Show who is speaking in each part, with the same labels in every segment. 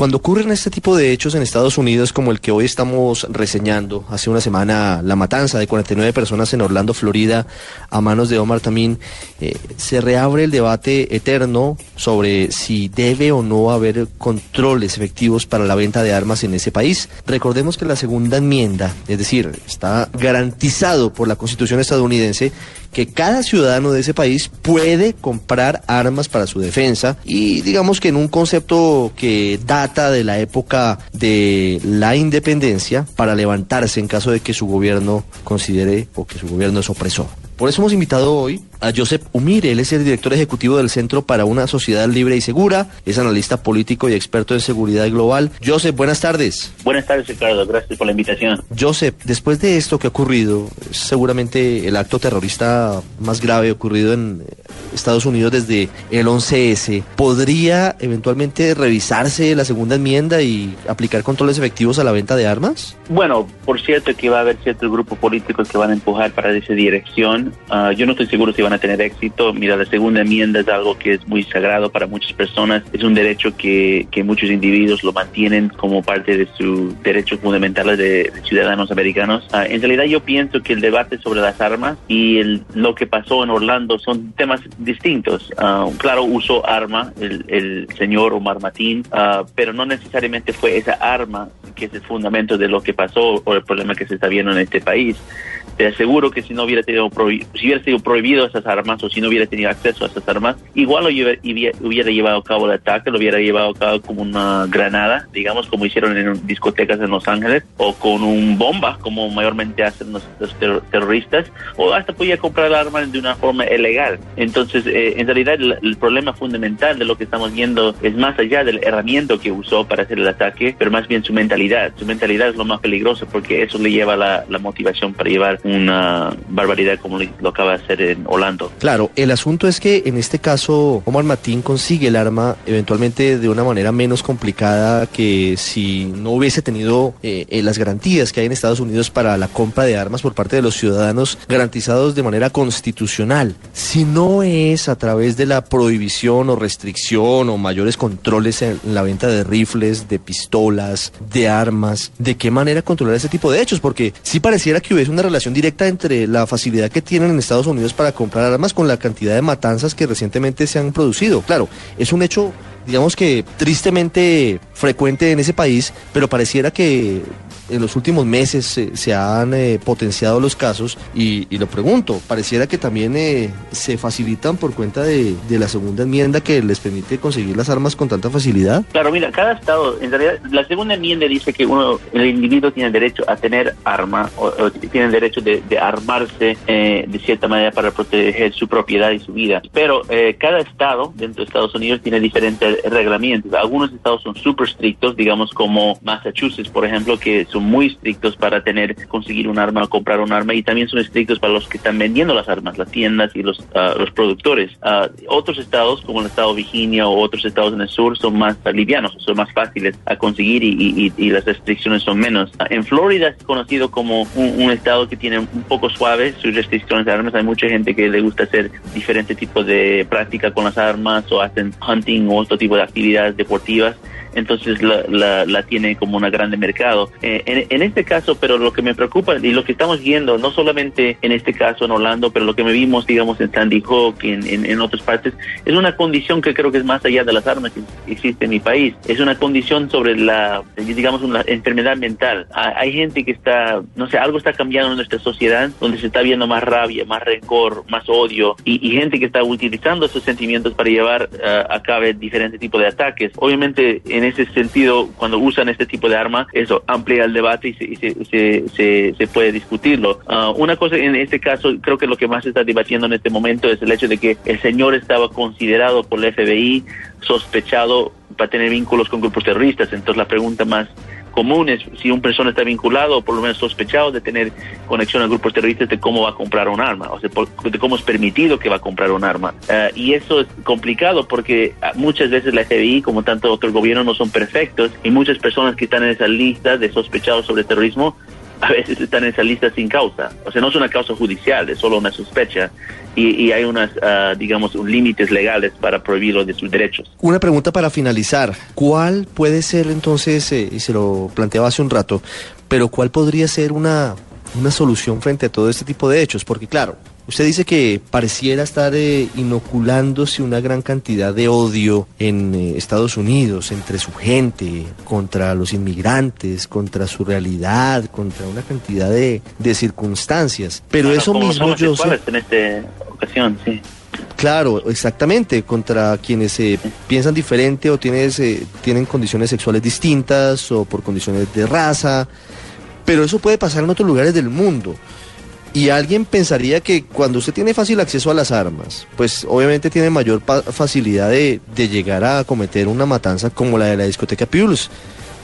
Speaker 1: Cuando ocurren este tipo de hechos en Estados Unidos como el que hoy estamos reseñando, hace una semana la matanza de 49 personas en Orlando, Florida, a manos de Omar Tamín, eh, se reabre el debate eterno sobre si debe o no haber controles efectivos para la venta de armas en ese país. Recordemos que la segunda enmienda, es decir, está garantizado por la Constitución estadounidense que cada ciudadano de ese país puede comprar armas para su defensa y digamos que en un concepto que data de la época de la independencia para levantarse en caso de que su gobierno considere o que su gobierno es opresor. Por eso hemos invitado hoy a Joseph Umire, él es el director ejecutivo del Centro para una Sociedad Libre y Segura, es analista político y experto en seguridad global. Joseph, buenas tardes.
Speaker 2: Buenas tardes, Ricardo, gracias por la invitación.
Speaker 1: Joseph, después de esto que ha ocurrido, seguramente el acto terrorista más grave ocurrido en Estados Unidos desde el 11S, ¿podría eventualmente revisarse la segunda enmienda y aplicar controles efectivos a la venta de armas?
Speaker 2: Bueno, por cierto que va a haber ciertos grupos políticos que van a empujar para esa dirección. Uh, yo no estoy seguro si van a tener éxito. Mira, la segunda enmienda es algo que es muy sagrado para muchas personas. Es un derecho que, que muchos individuos lo mantienen como parte de sus derechos fundamentales de, ciudadanos americanos. Uh, en realidad yo pienso que el debate sobre las armas y el, lo que pasó en Orlando son temas distintos. Uh, claro, usó arma el, el señor Omar Matín, pero no necesariamente fue esa arma que es el fundamento de lo que pasó o el problema que se está viendo en este país. Te aseguro que si no hubiera tenido si hubiera sido prohibido esas armas o si no hubiera tenido acceso a esas armas, igual lo hubiera, hubiera llevado a cabo el ataque, lo hubiera llevado a cabo como una granada, digamos, como hicieron en discotecas en Los Ángeles, o con un bomba, como mayormente hacen los, los ter terroristas, o hasta podía comprar armas de una forma ilegal. Entonces, eh, en realidad, el, el, problema fundamental de lo que estamos viendo es más allá del herramienta que usó para hacer el ataque, pero más bien su mentalidad. Su mentalidad es lo más peligroso porque eso le lleva la, la motivación para llevar una barbaridad como lo acaba de hacer en Orlando.
Speaker 1: Claro, el asunto es que en este caso Omar Matín consigue el arma eventualmente de una manera menos complicada que si no hubiese tenido eh, eh, las garantías que hay en Estados Unidos para la compra de armas por parte de los ciudadanos garantizados de manera constitucional. Si no es a través de la prohibición o restricción o mayores controles en la venta de rifles, de pistolas, de armas, ¿de qué manera controlar ese tipo de hechos? Porque sí pareciera que hubiese una relación directa entre la facilidad que tienen en Estados Unidos para comprar armas con la cantidad de matanzas que recientemente se han producido. Claro, es un hecho, digamos que tristemente frecuente en ese país, pero pareciera que en los últimos meses se, han eh, potenciado los casos y, lo pregunto, pareciera que también eh, se facilitan por cuenta de, la segunda enmienda que les permite conseguir las armas con tanta facilidad.
Speaker 2: Claro, mira, cada estado, en realidad, la segunda enmienda dice que uno, el individuo tiene derecho a tener arma o, o tiene derecho de, armarse eh, de cierta manera para proteger su propiedad y su vida. Pero eh, cada estado dentro de Estados Unidos tiene diferentes reglamentos. Algunos estados son súper estrictos, digamos como Massachusetts, por ejemplo, que muy estrictos para tener, conseguir un arma o comprar un arma y también son estrictos para los que están vendiendo las armas, las tiendas y los, uh, los productores. Uh, otros estados, como el estado de Virginia o otros estados en el sur, son más livianos, son más fáciles a conseguir y, las restricciones son menos. Uh, en Florida es conocido como un, un, estado que tiene un poco suave sus restricciones de armas. Hay mucha gente que le gusta hacer diferentes tipos de práctica con las armas o hacen hunting o otro tipo de actividades deportivas entonces la, la, la, tiene como una grande mercado. Eh, en, en, este caso, pero lo que me preocupa y lo que estamos viendo, no solamente en este caso en Orlando, pero lo que vimos, digamos, en Sandy Hook, en, en, en otras partes, es una condición que creo que es más allá de las armas que existe en mi país. Es una condición sobre la, digamos, una enfermedad mental. Hay gente que está, no sé, algo está cambiando en nuestra sociedad, donde se está viendo más rabia, más rencor, más odio, y, y gente que está utilizando esos sentimientos para llevar uh, a cabo diferentes tipos de ataques. Obviamente, en ese sentido, cuando usan este tipo de arma, eso amplía el debate y se, se, se, se puede discutirlo. Uh, una cosa en este caso, creo que lo que más se está debatiendo en este momento es el hecho de que el señor estaba considerado por el FBI sospechado para tener vínculos con grupos terroristas. Entonces la pregunta más común es si una persona está vinculado o por lo menos sospechado de tener conexión a grupos terroristas de cómo va a comprar un arma, o sea, por, de cómo es permitido que va a comprar un arma. Uh, y eso es complicado porque muchas veces la FBI, como tanto otros gobiernos, no son perfectos y muchas personas que están en esa lista de sospechados sobre terrorismo a veces están en esa lista sin causa. O sea, no es una causa judicial, es solo una sospecha. Y, y hay unas, uh, digamos, límites legales para prohibirlo de sus derechos.
Speaker 1: Una pregunta para finalizar. ¿Cuál puede ser entonces, eh, y se lo planteaba hace un rato, pero cuál podría ser una, una solución frente a todo este tipo de hechos? Porque claro, Usted dice que pareciera estar eh, inoculándose una gran cantidad de odio en eh, Estados Unidos entre su gente, contra los inmigrantes, contra su realidad, contra una cantidad de, de circunstancias. Pero
Speaker 2: Bueno,
Speaker 1: eso mismo yo
Speaker 2: iguales en esta ocasión, sí.
Speaker 1: Claro, exactamente, contra quienes eh, piensan diferente o tienes, eh, tienen condiciones sexuales distintas o por condiciones de raza, pero eso puede pasar en otros lugares del mundo. Y alguien pensaría que cuando usted tiene fácil acceso a las armas, pues obviamente tiene mayor facilidad de, de llegar a cometer una matanza como la de la discoteca Pulse.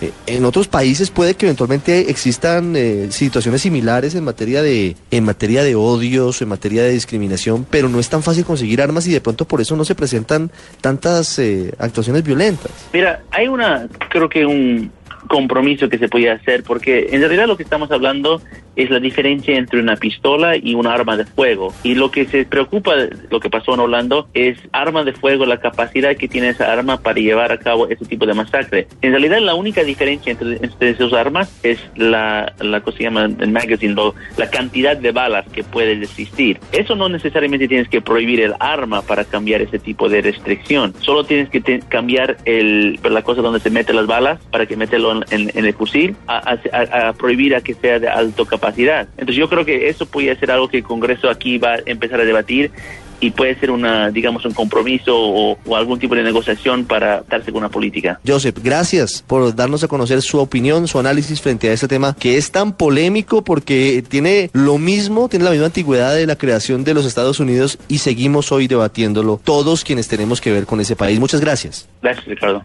Speaker 1: Eh, En otros países puede que eventualmente existan eh, situaciones similares en materia de en materia de odios, en materia de discriminación, pero no es tan fácil conseguir armas y de pronto por eso no se presentan tantas eh, actuaciones violentas.
Speaker 2: Mira, hay una, creo que un compromiso que se puede hacer, porque en realidad lo que estamos hablando es la diferencia entre una pistola y un arma de fuego. Y lo que se preocupa lo que pasó en Orlando es arma de fuego, la capacidad que tiene esa arma para llevar a cabo ese tipo de masacre. En realidad la única diferencia entre, entre esas armas es la, la cosa que se llama el magazine, lo- la cantidad de balas que puede existir. Eso no necesariamente tienes que prohibir el arma para cambiar ese tipo de restricción. Solo tienes que te- cambiar el, la cosa donde se meten las balas para que meterlo en, en- en el fusil a, a- a prohibir a que sea de alto capacidad. Entonces yo creo que eso puede ser algo que el Congreso aquí va a empezar a debatir y puede ser una, digamos, un compromiso o, o algún tipo de negociación para darse con una política.
Speaker 1: Joseph, gracias por darnos a conocer su opinión, su análisis frente a este tema que es tan polémico porque tiene lo mismo, tiene la misma antigüedad de la creación de los Estados Unidos y seguimos hoy debatiéndolo todos quienes tenemos que ver con ese país. Muchas gracias.
Speaker 2: Gracias, Ricardo.